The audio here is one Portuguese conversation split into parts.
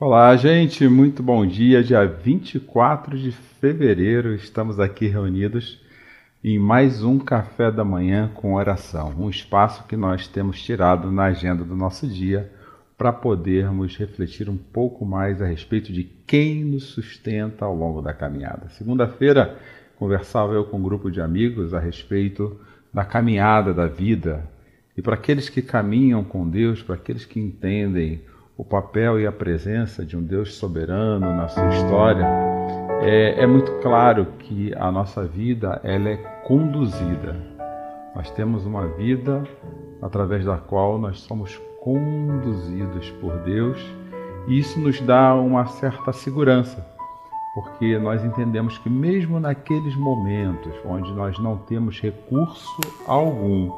Olá, gente, muito bom dia. Dia 24 de fevereiro, estamos aqui reunidos em mais um café da manhã com oração, um espaço que nós temos tirado na agenda do nosso dia para podermos refletir um pouco mais a respeito de quem nos sustenta ao longo da caminhada. Segunda-feira, conversava eu com um grupo de amigos a respeito da caminhada da vida. E para aqueles que caminham com Deus, para aqueles que entendem o papel e a presença de um Deus soberano na sua história, é, é muito claro que a nossa vida ela é conduzida. Nós temos uma vida através da qual nós somos conduzidos por Deus e isso nos dá uma certa segurança, porque nós entendemos que mesmo naqueles momentos onde nós não temos recurso algum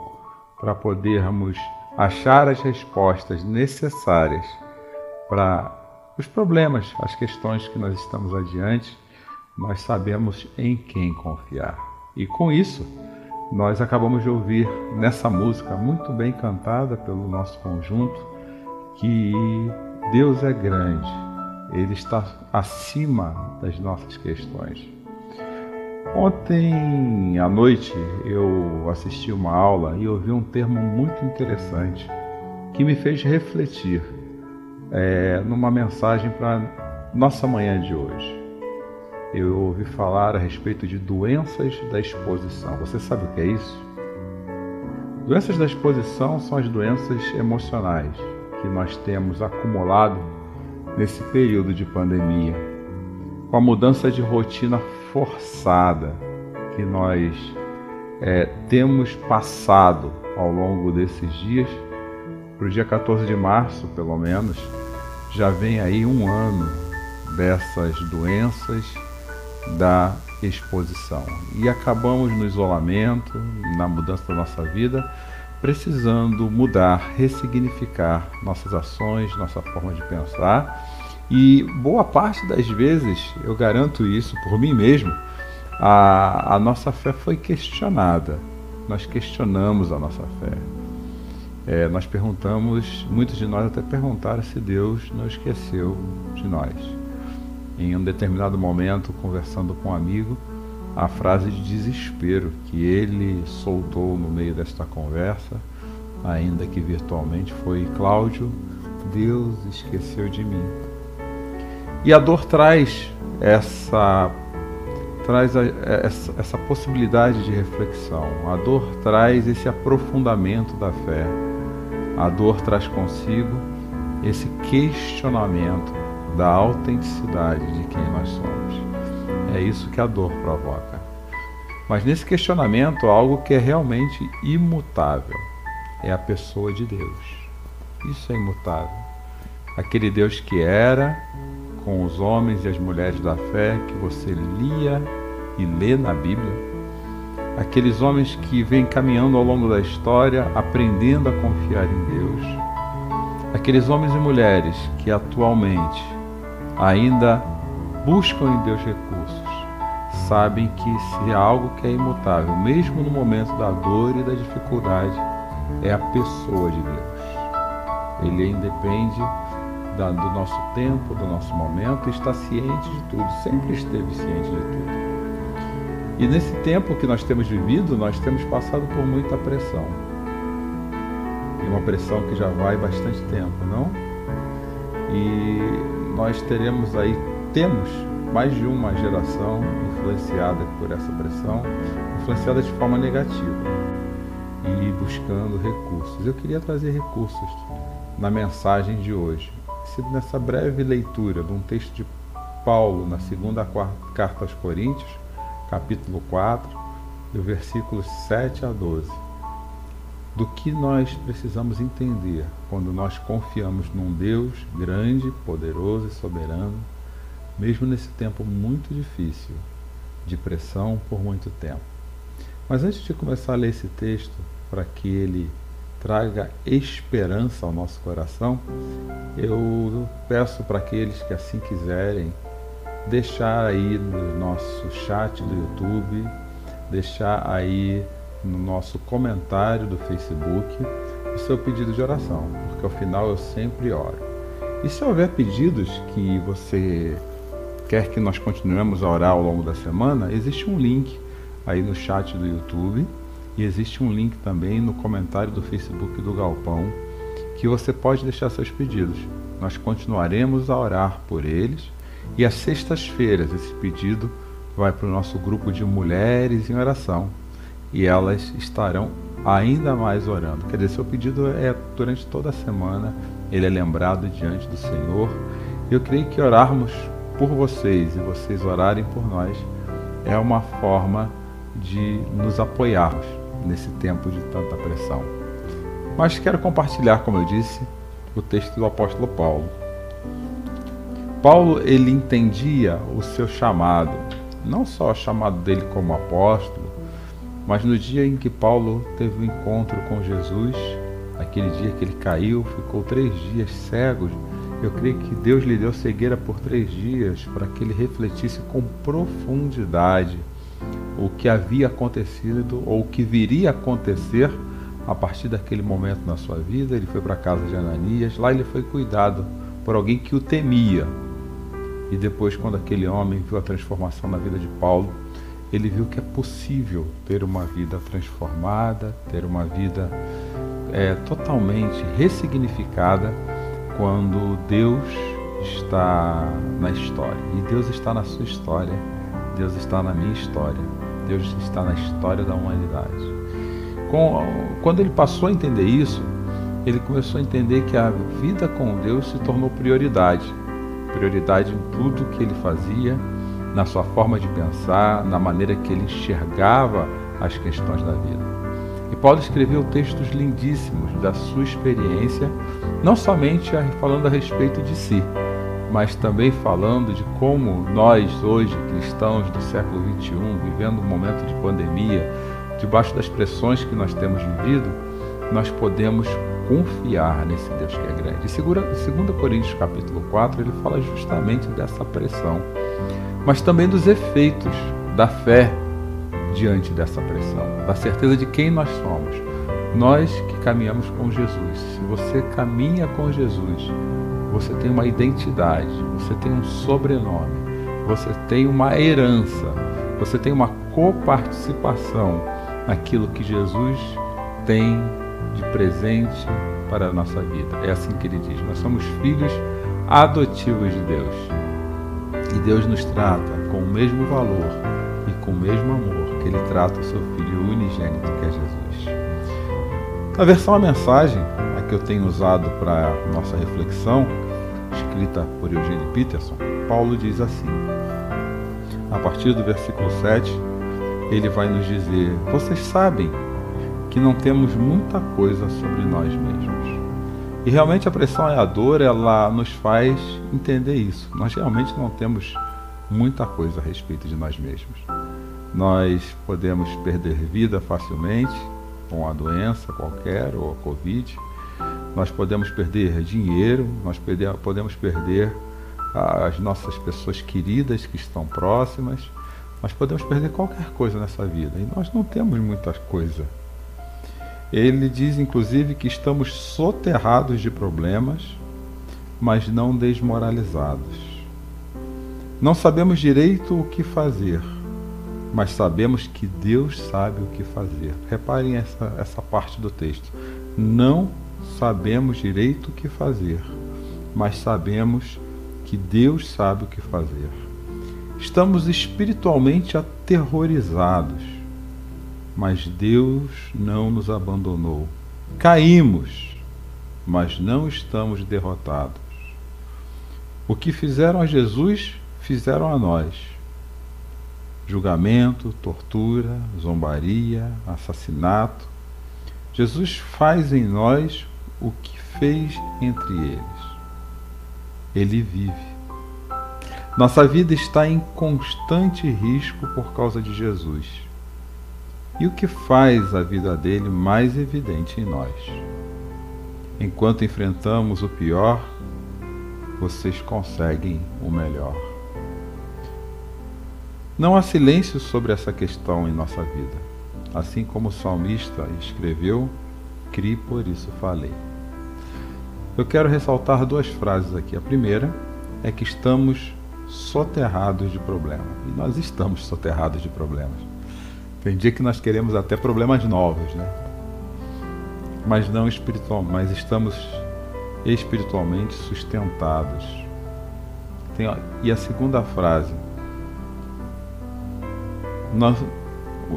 para podermos achar as respostas necessárias para os problemas, as questões que nós estamos adiante, nós sabemos em quem confiar. E com isso, nós acabamos de ouvir nessa música muito bem cantada pelo nosso conjunto que Deus é grande, Ele está acima das nossas questões. Ontem à noite eu assisti uma aula e ouvi um termo muito interessante que me fez refletir é, numa mensagem para nossa manhã de hoje. Eu ouvi falar a respeito de doenças da exposição. Você sabe o que é isso? Doenças da exposição são as doenças emocionais que nós temos acumulado nesse período de pandemia, com a mudança de rotina forçada que nós é, temos passado ao longo desses dias, para o dia 14 de março, pelo menos, já vem aí um ano dessas doenças da exposição. E acabamos no isolamento, na mudança da nossa vida, precisando mudar, ressignificar nossas ações, nossa forma de pensar. E boa parte das vezes, eu garanto isso por mim mesmo, a, a nossa fé foi questionada. Nós questionamos a nossa fé. É, nós perguntamos, muitos de nós até perguntaram se Deus não esqueceu de nós. Em um determinado momento, conversando com um amigo, a frase de desespero que ele soltou no meio desta conversa, ainda que virtualmente, foi: Cláudio, Deus esqueceu de mim. E a dor traz essa traz a, essa, essa possibilidade de reflexão. A dor traz esse aprofundamento da fé a dor traz consigo esse questionamento da autenticidade de quem nós somos. É isso que a dor provoca. Mas nesse questionamento, algo que é realmente imutável é a pessoa de Deus. Isso é imutável. Aquele Deus que era com os homens e as mulheres da fé que você lia e lê na Bíblia aqueles homens que vêm caminhando ao longo da história, aprendendo a confiar em Deus, aqueles homens e mulheres que atualmente ainda buscam em Deus recursos, sabem que se há algo que é imutável, mesmo no momento da dor e da dificuldade, é a pessoa de Deus. Ele independe do nosso tempo, do nosso momento, está ciente de tudo, sempre esteve ciente de tudo. E nesse tempo que nós temos vivido, nós temos passado por muita pressão. E uma pressão que já vai bastante tempo, não? E nós teremos aí, temos mais de uma geração influenciada por essa pressão, influenciada de forma negativa e buscando recursos. Eu queria trazer recursos na mensagem de hoje. Nessa breve leitura de um texto de Paulo na segunda carta aos Coríntios, capítulo 4, do versículos 7 a 12. Do que nós precisamos entender quando nós confiamos num Deus grande, poderoso e soberano, mesmo nesse tempo muito difícil, de pressão por muito tempo. Mas antes de começar a ler esse texto, para que ele traga esperança ao nosso coração, eu peço para aqueles que assim quiserem deixar aí no nosso chat do YouTube, deixar aí no nosso comentário do Facebook o seu pedido de oração, porque ao final eu sempre oro. E se houver pedidos que você quer que nós continuemos a orar ao longo da semana, existe um link aí no chat do YouTube e existe um link também no comentário do Facebook do Galpão que você pode deixar seus pedidos. Nós continuaremos a orar por eles e às sextas-feiras esse pedido vai para o nosso grupo de mulheres em oração e elas estarão ainda mais orando. Quer dizer, seu pedido é durante toda a semana, ele é lembrado diante do Senhor. Eu creio que orarmos por vocês e vocês orarem por nós é uma forma de nos apoiarmos nesse tempo de tanta pressão. Mas quero compartilhar, como eu disse, o texto do apóstolo Paulo. Paulo ele entendia o seu chamado, não só o chamado dele como apóstolo, mas no dia em que Paulo teve o um encontro com Jesus, aquele dia que ele caiu, ficou três dias cego, eu creio que Deus lhe deu cegueira por três dias para que ele refletisse com profundidade o que havia acontecido ou o que viria a acontecer a partir daquele momento na sua vida. Ele foi para a casa de Ananias, lá ele foi cuidado por alguém que o temia. E depois, quando aquele homem viu a transformação na vida de Paulo, ele viu que é possível ter uma vida transformada, ter uma vida é, totalmente ressignificada quando Deus está na história. E Deus está na sua história, Deus está na minha história, Deus está na história da humanidade. Com, quando ele passou a entender isso, ele começou a entender que a vida com Deus se tornou prioridade prioridade em tudo que ele fazia, na sua forma de pensar, na maneira que ele enxergava as questões da vida. E Paulo escreveu textos lindíssimos da sua experiência, não somente falando a respeito de si, mas também falando de como nós, hoje, cristãos do século XXI, vivendo um momento de pandemia, debaixo das pressões que nós temos vivido, nós podemos confiar nesse Deus que é grande. Em 2 Coríntios capítulo 4, ele fala justamente dessa pressão, mas também dos efeitos da fé diante dessa pressão, da certeza de quem nós somos. Nós que caminhamos com Jesus. Se você caminha com Jesus, você tem uma identidade, você tem um sobrenome, você tem uma herança, você tem uma coparticipação naquilo que Jesus tem de presente para a nossa vida. É assim que ele diz: nós somos filhos adotivos de Deus. E Deus nos trata com o mesmo valor e com o mesmo amor que ele trata o seu filho unigênito, que é Jesus. Na versão a mensagem, a que eu tenho usado para nossa reflexão, escrita por Eugênio Peterson, Paulo diz assim: a partir do versículo 7, ele vai nos dizer: Vocês sabem que não temos muita coisa sobre nós mesmos. E realmente a pressão e a dor, ela nos faz entender isso. Nós realmente não temos muita coisa a respeito de nós mesmos. Nós podemos perder vida facilmente com a doença qualquer ou a Covid. Nós podemos perder dinheiro, nós podemos perder as nossas pessoas queridas que estão próximas. Nós podemos perder qualquer coisa nessa vida e nós não temos muita coisa ele diz inclusive que estamos soterrados de problemas, mas não desmoralizados. Não sabemos direito o que fazer, mas sabemos que Deus sabe o que fazer. Reparem essa, essa parte do texto. Não sabemos direito o que fazer, mas sabemos que Deus sabe o que fazer. Estamos espiritualmente aterrorizados mas Deus não nos abandonou. Caímos, mas não estamos derrotados. O que fizeram a Jesus, fizeram a nós julgamento, tortura, zombaria, assassinato. Jesus faz em nós o que fez entre eles. Ele vive. Nossa vida está em constante risco por causa de Jesus. E o que faz a vida dele mais evidente em nós? Enquanto enfrentamos o pior, vocês conseguem o melhor. Não há silêncio sobre essa questão em nossa vida. Assim como o salmista escreveu, crie por isso falei. Eu quero ressaltar duas frases aqui. A primeira é que estamos soterrados de problemas. E nós estamos soterrados de problemas. Tem dia que nós queremos até problemas novos, né? Mas não espiritual, mas estamos espiritualmente sustentados. Tem, e a segunda frase, nós,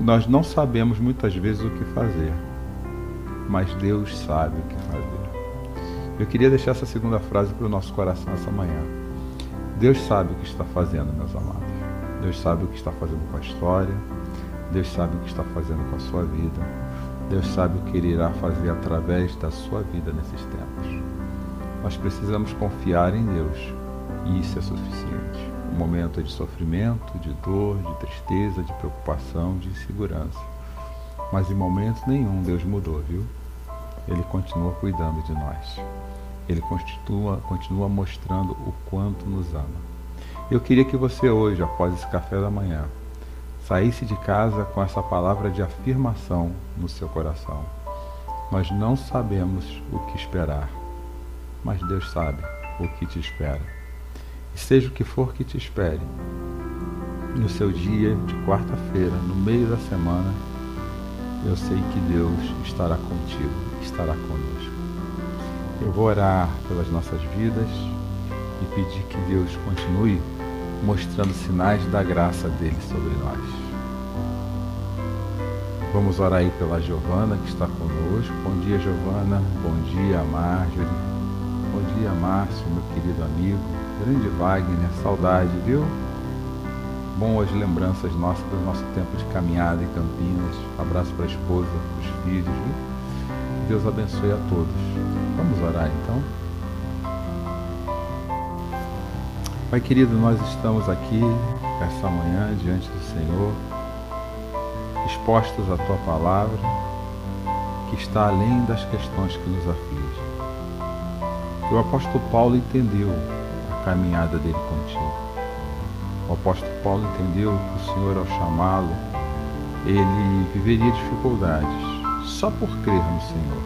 nós não sabemos muitas vezes o que fazer, mas Deus sabe o que fazer. Eu queria deixar essa segunda frase para o nosso coração essa manhã. Deus sabe o que está fazendo, meus amados. Deus sabe o que está fazendo com a história. Deus sabe o que está fazendo com a sua vida. Deus sabe o que Ele irá fazer através da sua vida nesses tempos. Nós precisamos confiar em Deus e isso é suficiente. O momento é de sofrimento, de dor, de tristeza, de preocupação, de insegurança. Mas em momento nenhum Deus mudou, viu? Ele continua cuidando de nós. Ele continua, continua mostrando o quanto nos ama. Eu queria que você hoje, após esse café da manhã, saísse de casa com essa palavra de afirmação no seu coração. Nós não sabemos o que esperar, mas Deus sabe o que te espera. E seja o que for que te espere, no seu dia de quarta-feira, no meio da semana, eu sei que Deus estará contigo, estará conosco. Eu vou orar pelas nossas vidas e pedir que Deus continue mostrando sinais da graça dele sobre nós. Vamos orar aí pela Giovana que está conosco. Bom dia, Giovana. Bom dia, Marjorie. Bom dia, Márcio, meu querido amigo. Grande Wagner, saudade, viu? Boas lembranças nossas do nosso tempo de caminhada em Campinas. Abraço para a esposa, para os filhos, viu? Deus abençoe a todos. Vamos orar então. Pai querido, nós estamos aqui essa manhã diante do Senhor, expostos à tua palavra, que está além das questões que nos afligem. O apóstolo Paulo entendeu a caminhada dele contigo. O apóstolo Paulo entendeu que o Senhor, ao chamá-lo, ele viveria dificuldades só por crer no Senhor.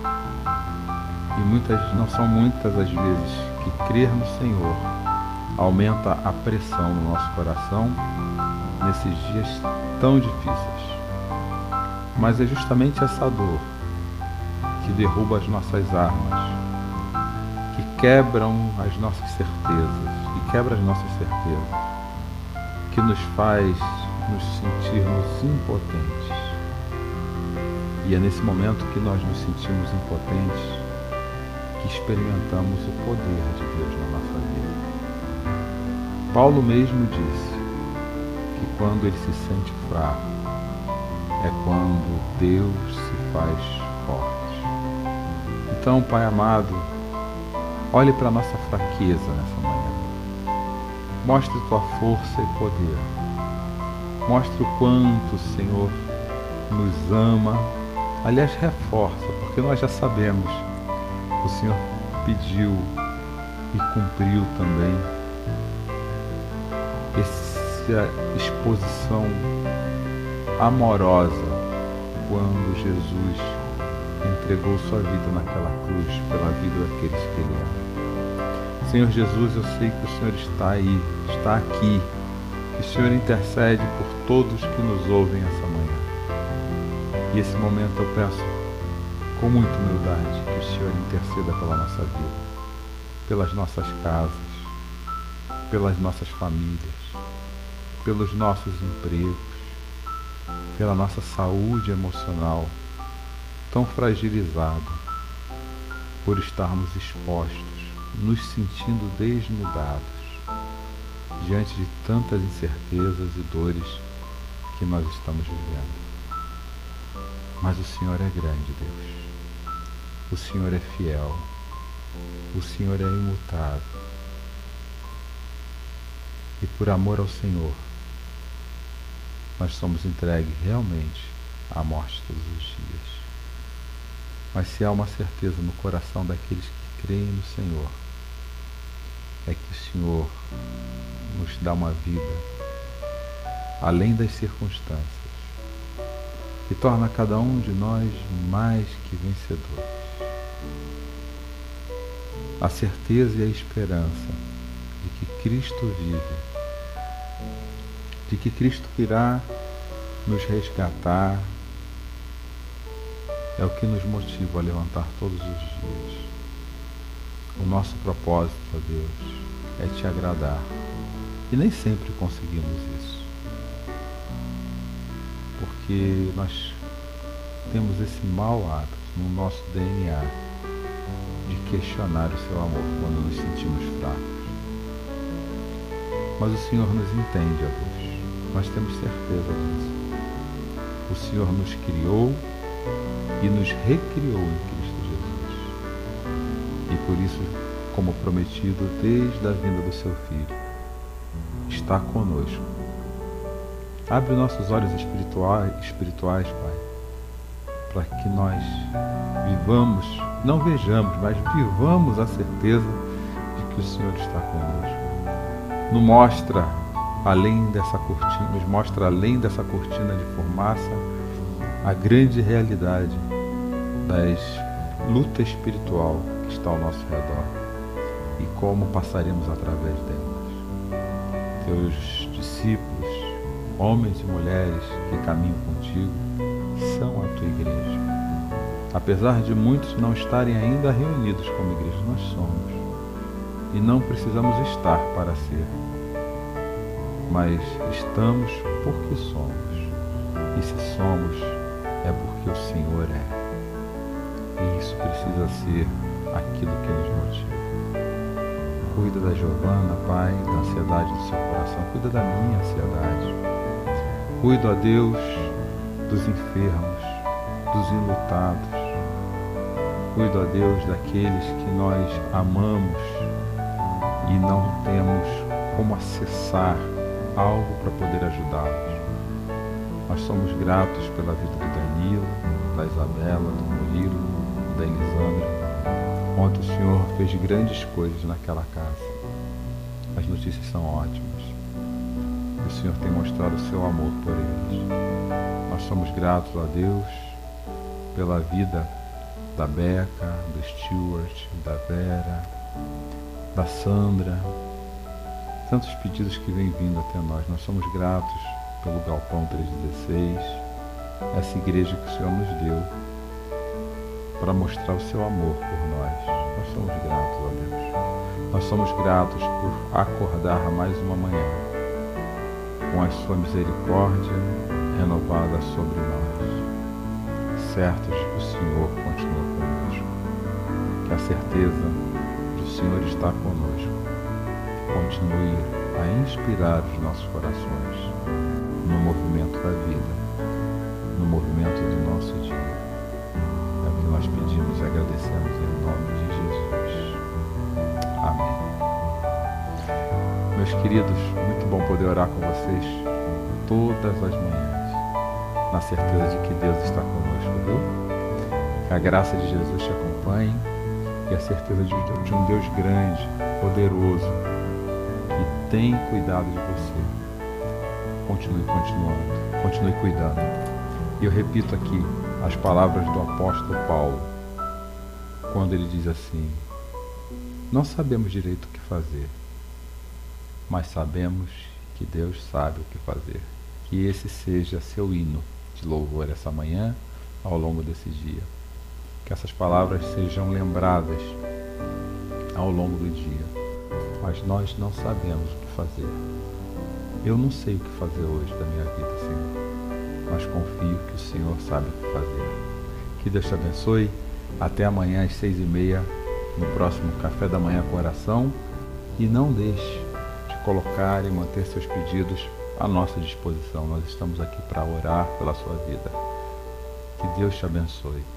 E muitas, não são muitas as vezes que crer no Senhor aumenta a pressão no nosso coração nesses dias tão difíceis. Mas é justamente essa dor que derruba as nossas armas, que quebram as nossas certezas, que quebra as nossas certezas, que nos faz nos sentirmos impotentes. E é nesse momento que nós nos sentimos impotentes que experimentamos o poder de Deus na nossa vida. Paulo mesmo disse que quando ele se sente fraco é quando Deus se faz forte. Então, Pai amado, olhe para a nossa fraqueza nessa manhã. Mostre tua força e poder. Mostre o quanto o Senhor nos ama. Aliás, reforça, porque nós já sabemos. O Senhor pediu e cumpriu também essa exposição amorosa quando Jesus entregou sua vida naquela cruz pela vida daqueles que ele ama. Senhor Jesus, eu sei que o Senhor está aí, está aqui, que o Senhor intercede por todos que nos ouvem essa manhã. E esse momento eu peço com muita humildade que o Senhor interceda pela nossa vida, pelas nossas casas, pelas nossas famílias, pelos nossos empregos, pela nossa saúde emocional tão fragilizada, por estarmos expostos, nos sentindo desnudados diante de tantas incertezas e dores que nós estamos vivendo. Mas o Senhor é grande, Deus. O Senhor é fiel. O Senhor é imutável. E por amor ao Senhor, nós somos entregues realmente à morte todos os dias. Mas se há uma certeza no coração daqueles que creem no Senhor, é que o Senhor nos dá uma vida além das circunstâncias que torna cada um de nós mais que vencedores. A certeza e a esperança de que Cristo vive, de que Cristo irá nos resgatar, é o que nos motiva a levantar todos os dias. O nosso propósito, ó Deus, é te agradar. E nem sempre conseguimos isso porque nós temos esse mau hábito no nosso DNA de questionar o seu amor quando nos sentimos fracos. Mas o Senhor nos entende, ó Deus. Nós temos certeza disso. O Senhor nos criou e nos recriou em Cristo Jesus. E por isso, como prometido desde a vinda do seu Filho, está conosco Abre nossos olhos espirituais, espirituais Pai, para que nós vivamos, não vejamos, mas vivamos a certeza de que o Senhor está conosco. Nos mostra além dessa cortina, nos mostra além dessa cortina de fumaça a grande realidade das luta espiritual que está ao nosso redor e como passaremos através delas. Teus discípulos homens e mulheres que caminham contigo, são a tua igreja. Apesar de muitos não estarem ainda reunidos como igreja, nós somos. E não precisamos estar para ser. Mas estamos porque somos. E se somos, é porque o Senhor é. E isso precisa ser aquilo que nos motiva. Cuida da Giovana, Pai, da ansiedade do seu coração. Cuida da minha ansiedade Cuido a Deus dos enfermos, dos enlutados. Cuido a Deus daqueles que nós amamos e não temos como acessar algo para poder ajudá-los. Nós somos gratos pela vida do Danilo, da Isabela, do Murilo, da Elisandra. Ontem o Senhor fez grandes coisas naquela casa. As notícias são ótimas o Senhor tem mostrado o seu amor por eles. Nós somos gratos a Deus pela vida da Beca, do Stuart, da Vera, da Sandra. Tantos pedidos que vêm vindo até nós. Nós somos gratos pelo Galpão 316, essa igreja que o Senhor nos deu para mostrar o seu amor por nós. Nós somos gratos a Deus. Nós somos gratos por acordar mais uma manhã com a sua misericórdia renovada sobre nós, certos que o Senhor continua conosco, que a certeza de o Senhor está conosco continue a inspirar os nossos corações no movimento da vida, no movimento do nosso dia. É o que nós pedimos e agradecemos em nome de Jesus. Amém. Meus queridos, muito bom poder orar com vocês todas as manhãs, na certeza de que Deus está conosco, viu? Que a graça de Jesus te acompanhe e a certeza de um Deus grande, poderoso, tem cuidado de você. Continue continuando, continue cuidando. E eu repito aqui as palavras do apóstolo Paulo, quando ele diz assim: Não sabemos direito o que fazer mas sabemos que Deus sabe o que fazer. Que esse seja seu hino de louvor essa manhã, ao longo desse dia. Que essas palavras sejam lembradas ao longo do dia. Mas nós não sabemos o que fazer. Eu não sei o que fazer hoje da minha vida, Senhor. Mas confio que o Senhor sabe o que fazer. Que Deus te abençoe. Até amanhã às seis e meia, no próximo Café da Manhã com Oração. E não deixe colocar e manter seus pedidos à nossa disposição. Nós estamos aqui para orar pela sua vida. Que Deus te abençoe.